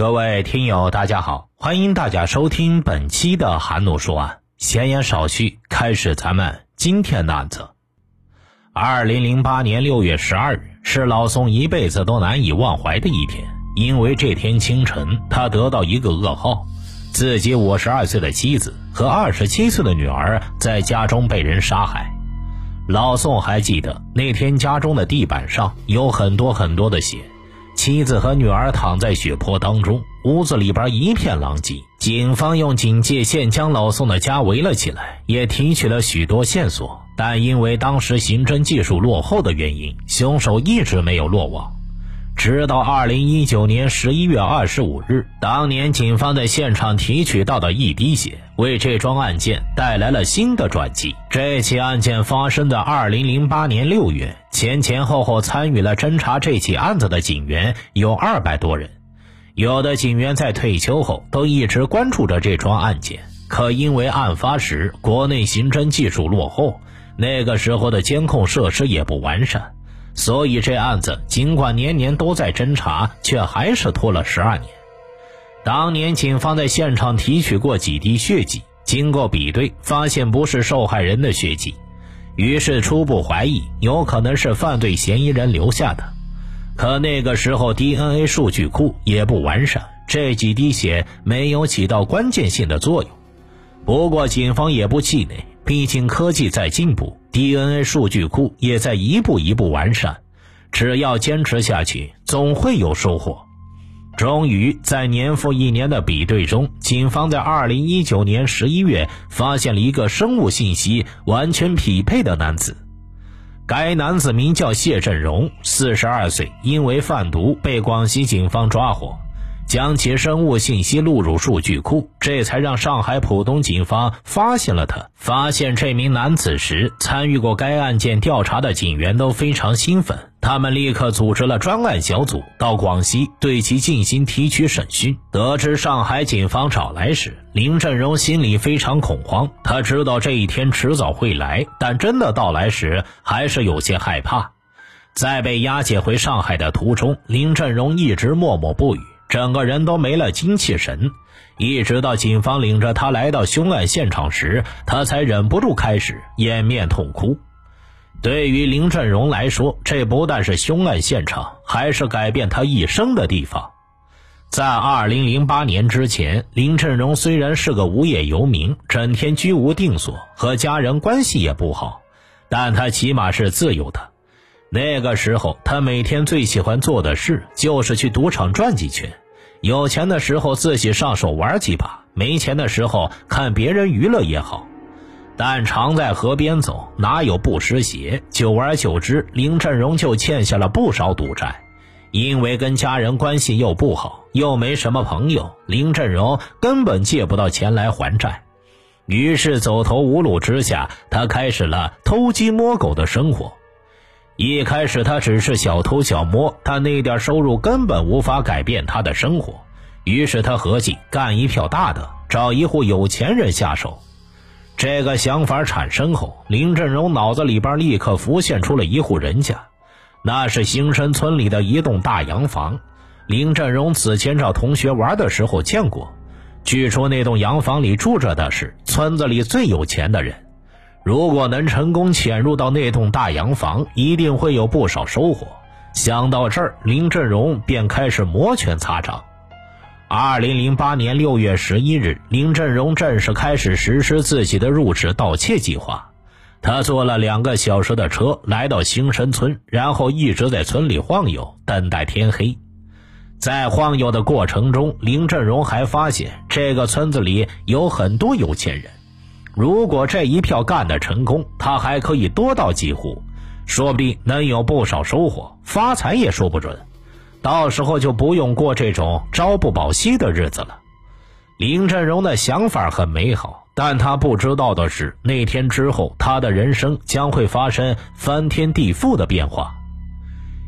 各位听友，大家好，欢迎大家收听本期的韩怒说案。闲言少叙，开始咱们今天的案子。二零零八年六月十二日是老宋一辈子都难以忘怀的一天，因为这天清晨，他得到一个噩耗：自己五十二岁的妻子和二十七岁的女儿在家中被人杀害。老宋还记得那天家中的地板上有很多很多的血。妻子和女儿躺在血泊当中，屋子里边一片狼藉。警方用警戒线将老宋的家围了起来，也提取了许多线索，但因为当时刑侦技术落后的原因，凶手一直没有落网。直到二零一九年十一月二十五日，当年警方在现场提取到的一滴血，为这桩案件带来了新的转机。这起案件发生在二零零八年六月，前前后后参与了侦查这起案子的警员有二百多人。有的警员在退休后都一直关注着这桩案件，可因为案发时国内刑侦技术落后，那个时候的监控设施也不完善。所以这案子尽管年年都在侦查，却还是拖了十二年。当年警方在现场提取过几滴血迹，经过比对，发现不是受害人的血迹，于是初步怀疑有可能是犯罪嫌疑人留下的。可那个时候 DNA 数据库也不完善，这几滴血没有起到关键性的作用。不过警方也不气馁。毕竟科技在进步，DNA 数据库也在一步一步完善。只要坚持下去，总会有收获。终于在年复一年的比对中，警方在2019年11月发现了一个生物信息完全匹配的男子。该男子名叫谢振荣，42岁，因为贩毒被广西警方抓获。将其生物信息录入数据库，这才让上海浦东警方发现了他。发现这名男子时，参与过该案件调查的警员都非常兴奋，他们立刻组织了专案小组到广西对其进行提取审讯。得知上海警方找来时，林振荣心里非常恐慌。他知道这一天迟早会来，但真的到来时，还是有些害怕。在被押解回上海的途中，林振荣一直默默不语。整个人都没了精气神，一直到警方领着他来到凶案现场时，他才忍不住开始掩面痛哭。对于林振荣来说，这不但是凶案现场，还是改变他一生的地方。在二零零八年之前，林振荣虽然是个无业游民，整天居无定所，和家人关系也不好，但他起码是自由的。那个时候，他每天最喜欢做的事就是去赌场转几圈。有钱的时候自己上手玩几把，没钱的时候看别人娱乐也好。但常在河边走，哪有不湿鞋？久而久之，林振荣就欠下了不少赌债。因为跟家人关系又不好，又没什么朋友，林振荣根本借不到钱来还债。于是走投无路之下，他开始了偷鸡摸狗的生活。一开始他只是小偷小摸，但那点收入根本无法改变他的生活。于是他合计干一票大的，找一户有钱人下手。这个想法产生后，林振荣脑子里边立刻浮现出了一户人家，那是兴生村里的一栋大洋房。林振荣此前找同学玩的时候见过，据说那栋洋房里住着的是村子里最有钱的人。如果能成功潜入到那栋大洋房，一定会有不少收获。想到这儿，林振荣便开始摩拳擦掌。二零零八年六月十一日，林振荣正式开始实施自己的入室盗窃计划。他坐了两个小时的车来到兴生村，然后一直在村里晃悠，等待天黑。在晃悠的过程中，林振荣还发现这个村子里有很多有钱人。如果这一票干得成功，他还可以多到几户，说不定能有不少收获，发财也说不准。到时候就不用过这种朝不保夕的日子了。林振荣的想法很美好，但他不知道的是，那天之后，他的人生将会发生翻天地覆的变化。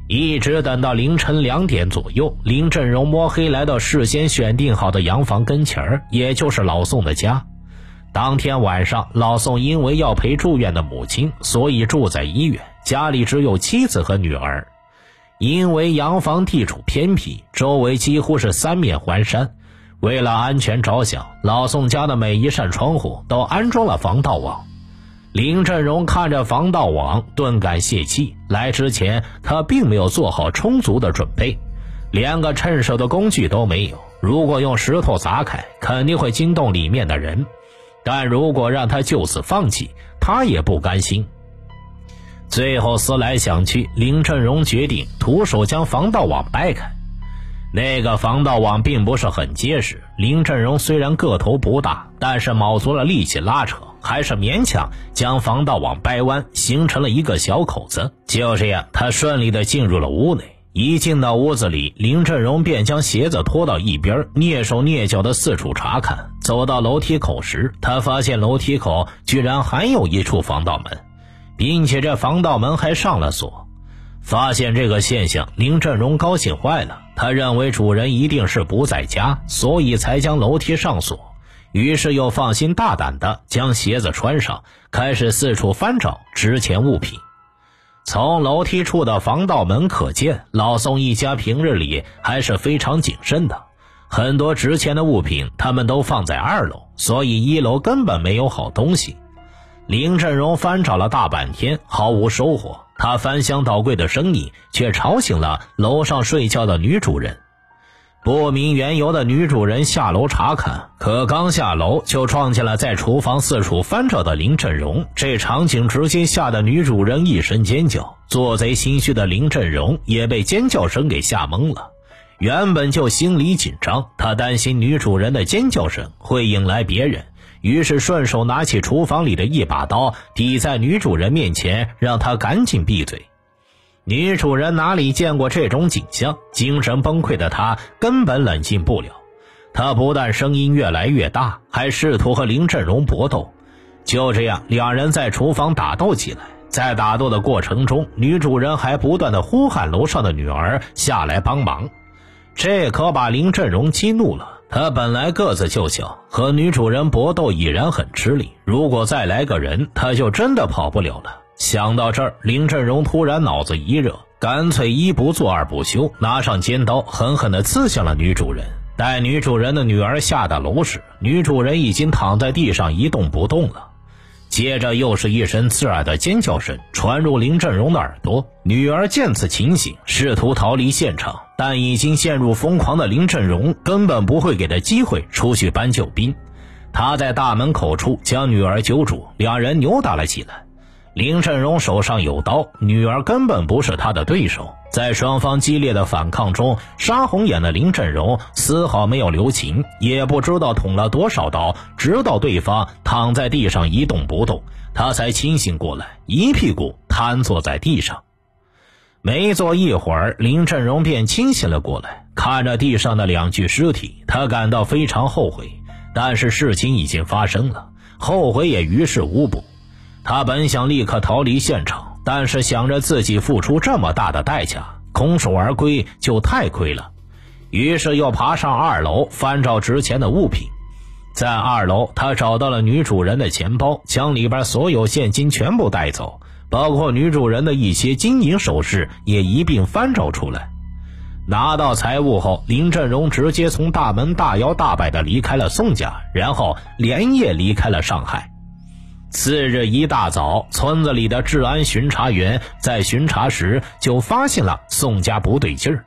一直等到凌晨两点左右，林振荣摸黑来到事先选定好的洋房跟前儿，也就是老宋的家。当天晚上，老宋因为要陪住院的母亲，所以住在医院。家里只有妻子和女儿。因为洋房地处偏僻，周围几乎是三面环山，为了安全着想，老宋家的每一扇窗户都安装了防盗网。林振荣看着防盗网，顿感泄气。来之前，他并没有做好充足的准备，连个趁手的工具都没有。如果用石头砸开，肯定会惊动里面的人；但如果让他就此放弃，他也不甘心。最后思来想去，林振荣决定徒手将防盗网掰开。那个防盗网并不是很结实，林振荣虽然个头不大，但是卯足了力气拉扯，还是勉强将防盗网掰弯，形成了一个小口子。就这样，他顺利的进入了屋内。一进到屋子里，林振荣便将鞋子拖到一边，蹑手蹑脚的四处查看。走到楼梯口时，他发现楼梯口居然还有一处防盗门。并且这防盗门还上了锁，发现这个现象，林振荣高兴坏了。他认为主人一定是不在家，所以才将楼梯上锁。于是又放心大胆地将鞋子穿上，开始四处翻找值钱物品。从楼梯处的防盗门可见，老宋一家平日里还是非常谨慎的。很多值钱的物品他们都放在二楼，所以一楼根本没有好东西。林振荣翻找了大半天，毫无收获。他翻箱倒柜的声音却吵醒了楼上睡觉的女主人。不明缘由的女主人下楼查看，可刚下楼就撞见了在厨房四处翻找的林振荣。这场景直接吓得女主人一声尖叫。做贼心虚的林振荣也被尖叫声给吓懵了。原本就心里紧张，他担心女主人的尖叫声会引来别人。于是顺手拿起厨房里的一把刀，抵在女主人面前，让她赶紧闭嘴。女主人哪里见过这种景象，精神崩溃的她根本冷静不了。她不但声音越来越大，还试图和林振荣搏斗。就这样，两人在厨房打斗起来。在打斗的过程中，女主人还不断的呼喊楼上的女儿下来帮忙，这可把林振荣激怒了。他本来个子就小，和女主人搏斗已然很吃力。如果再来个人，他就真的跑不了了。想到这儿，林振荣突然脑子一热，干脆一不做二不休，拿上尖刀，狠狠地刺向了女主人。待女主人的女儿下到楼时，女主人已经躺在地上一动不动了。接着又是一声刺耳的尖叫声传入林振荣的耳朵，女儿见此情形，试图逃离现场，但已经陷入疯狂的林振荣根本不会给他机会出去搬救兵。他在大门口处将女儿揪住，两人扭打了起来。林振荣手上有刀，女儿根本不是他的对手。在双方激烈的反抗中，杀红眼的林振荣丝毫没有留情，也不知道捅了多少刀，直到对方躺在地上一动不动，他才清醒过来，一屁股瘫坐在地上。没坐一会儿，林振荣便清醒了过来，看着地上的两具尸体，他感到非常后悔，但是事情已经发生了，后悔也于事无补。他本想立刻逃离现场。但是想着自己付出这么大的代价，空手而归就太亏了，于是又爬上二楼翻找值钱的物品。在二楼，他找到了女主人的钱包，将里边所有现金全部带走，包括女主人的一些金银首饰也一并翻找出来。拿到财物后，林振荣直接从大门大摇大摆地离开了宋家，然后连夜离开了上海。次日一大早，村子里的治安巡查员在巡查时就发现了宋家不对劲儿。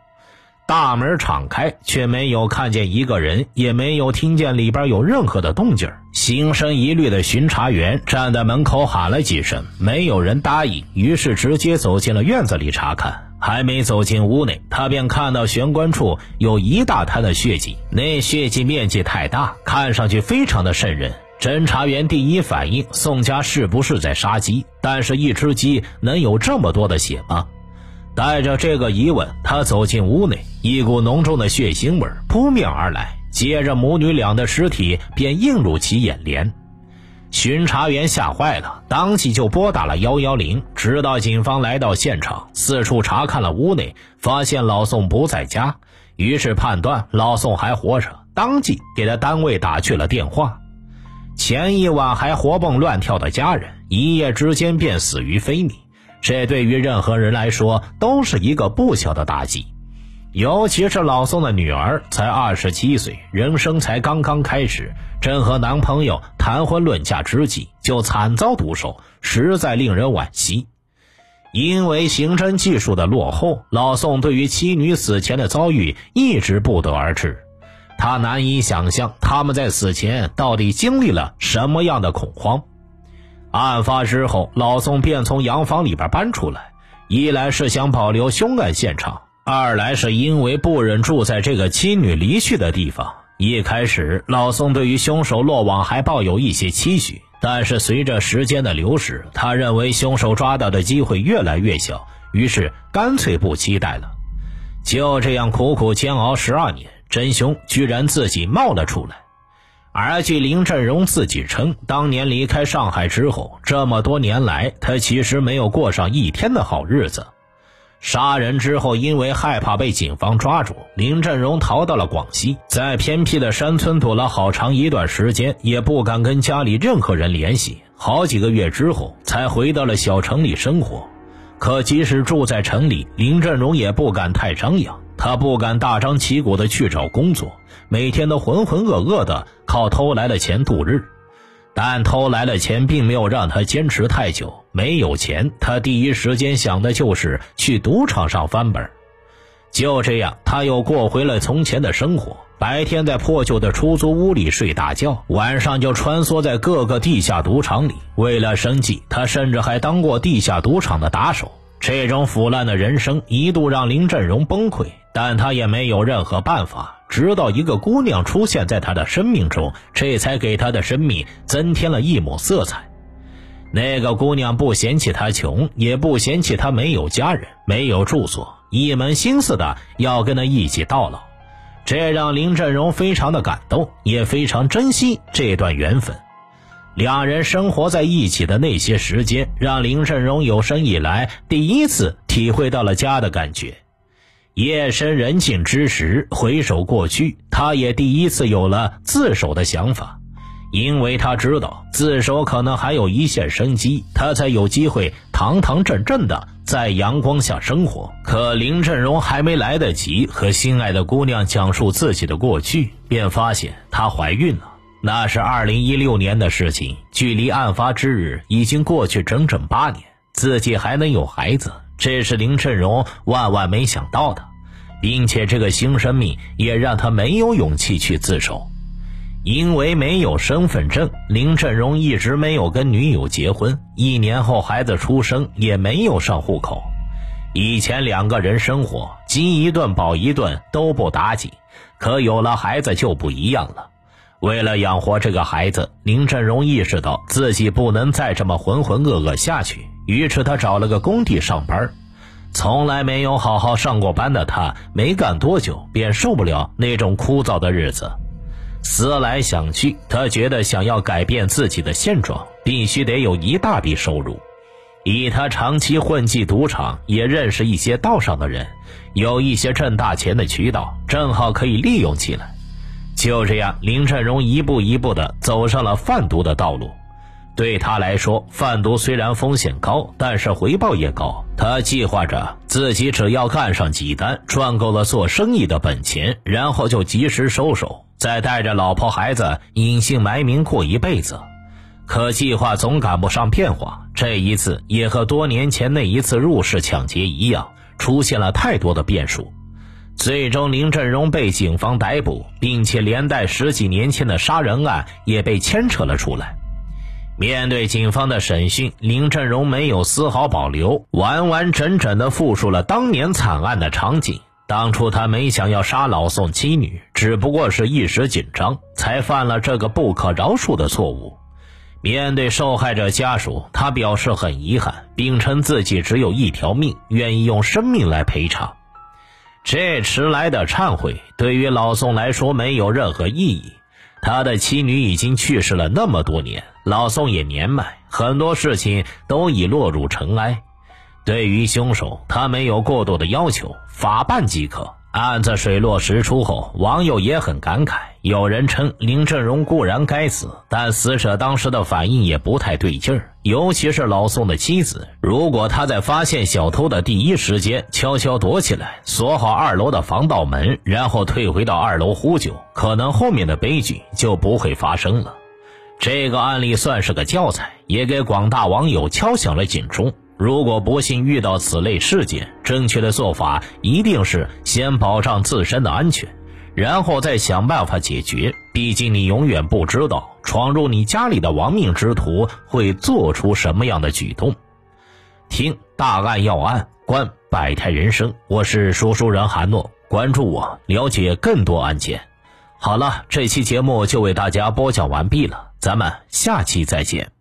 大门敞开，却没有看见一个人，也没有听见里边有任何的动静。心生疑虑的巡查员站在门口喊了几声，没有人答应，于是直接走进了院子里查看。还没走进屋内，他便看到玄关处有一大滩的血迹，那血迹面积太大，看上去非常的瘆人。侦查员第一反应：宋家是不是在杀鸡？但是，一只鸡能有这么多的血吗？带着这个疑问，他走进屋内，一股浓重的血腥味扑面而来，接着母女俩的尸体便映入其眼帘。巡查员吓坏了，当即就拨打了幺幺零。直到警方来到现场，四处查看了屋内，发现老宋不在家，于是判断老宋还活着，当即给他单位打去了电话。前一晚还活蹦乱跳的家人，一夜之间便死于非命。这对于任何人来说都是一个不小的打击。尤其是老宋的女儿才二十七岁，人生才刚刚开始，正和男朋友谈婚论嫁之际，就惨遭毒手，实在令人惋惜。因为刑侦技术的落后，老宋对于妻女死前的遭遇一直不得而知。他难以想象他们在死前到底经历了什么样的恐慌。案发之后，老宋便从洋房里边搬出来，一来是想保留凶案现场。二来是因为不忍住在这个妻女离去的地方。一开始，老宋对于凶手落网还抱有一些期许，但是随着时间的流逝，他认为凶手抓到的机会越来越小，于是干脆不期待了。就这样苦苦煎熬十二年，真凶居然自己冒了出来。而据林振荣自己称，当年离开上海之后，这么多年来，他其实没有过上一天的好日子。杀人之后，因为害怕被警方抓住，林振荣逃到了广西，在偏僻的山村躲了好长一段时间，也不敢跟家里任何人联系。好几个月之后，才回到了小城里生活。可即使住在城里，林振荣也不敢太张扬，他不敢大张旗鼓的去找工作，每天都浑浑噩噩的靠偷来的钱度日。但偷来的钱并没有让他坚持太久。没有钱，他第一时间想的就是去赌场上翻本。就这样，他又过回了从前的生活：白天在破旧的出租屋里睡大觉，晚上就穿梭在各个地下赌场里。为了生计，他甚至还当过地下赌场的打手。这种腐烂的人生一度让林振荣崩溃，但他也没有任何办法。直到一个姑娘出现在他的生命中，这才给他的生命增添了一抹色彩。那个姑娘不嫌弃他穷，也不嫌弃他没有家人、没有住所，一门心思的要跟他一起到老。这让林振荣非常的感动，也非常珍惜这段缘分。两人生活在一起的那些时间，让林振荣有生以来第一次体会到了家的感觉。夜深人静之时，回首过去，他也第一次有了自首的想法，因为他知道自首可能还有一线生机，他才有机会堂堂正正的在阳光下生活。可林振荣还没来得及和心爱的姑娘讲述自己的过去，便发现她怀孕了。那是二零一六年的事情，距离案发之日已经过去整整八年，自己还能有孩子。这是林振荣万万没想到的，并且这个新生命也让他没有勇气去自首，因为没有身份证，林振荣一直没有跟女友结婚。一年后孩子出生，也没有上户口。以前两个人生活，饥一顿饱一顿都不打紧，可有了孩子就不一样了。为了养活这个孩子，林振荣意识到自己不能再这么浑浑噩噩下去。于是他找了个工地上班，从来没有好好上过班的他，没干多久便受不了那种枯燥的日子。思来想去，他觉得想要改变自己的现状，必须得有一大笔收入。以他长期混迹赌场，也认识一些道上的人，有一些挣大钱的渠道，正好可以利用起来。就这样，林振荣一步一步地走上了贩毒的道路。对他来说，贩毒虽然风险高，但是回报也高。他计划着自己只要干上几单，赚够了做生意的本钱，然后就及时收手，再带着老婆孩子隐姓埋名过一辈子。可计划总赶不上变化，这一次也和多年前那一次入室抢劫一样，出现了太多的变数。最终，林振荣被警方逮捕，并且连带十几年前的杀人案也被牵扯了出来。面对警方的审讯，林振荣没有丝毫保留，完完整整的复述了当年惨案的场景。当初他没想要杀老宋妻女，只不过是一时紧张，才犯了这个不可饶恕的错误。面对受害者家属，他表示很遗憾，并称自己只有一条命，愿意用生命来赔偿。这迟来的忏悔，对于老宋来说没有任何意义。他的妻女已经去世了那么多年，老宋也年迈，很多事情都已落入尘埃。对于凶手，他没有过多的要求，法办即可，案子水落石出后，网友也很感慨。有人称林振荣固然该死，但死者当时的反应也不太对劲儿。尤其是老宋的妻子，如果他在发现小偷的第一时间悄悄躲起来，锁好二楼的防盗门，然后退回到二楼呼救，可能后面的悲剧就不会发生了。这个案例算是个教材，也给广大网友敲响了警钟。如果不幸遇到此类事件，正确的做法一定是先保障自身的安全，然后再想办法解决。毕竟你永远不知道闯入你家里的亡命之徒会做出什么样的举动。听大案要案，观百态人生，我是说书人韩诺，关注我，了解更多案件。好了，这期节目就为大家播讲完毕了，咱们下期再见。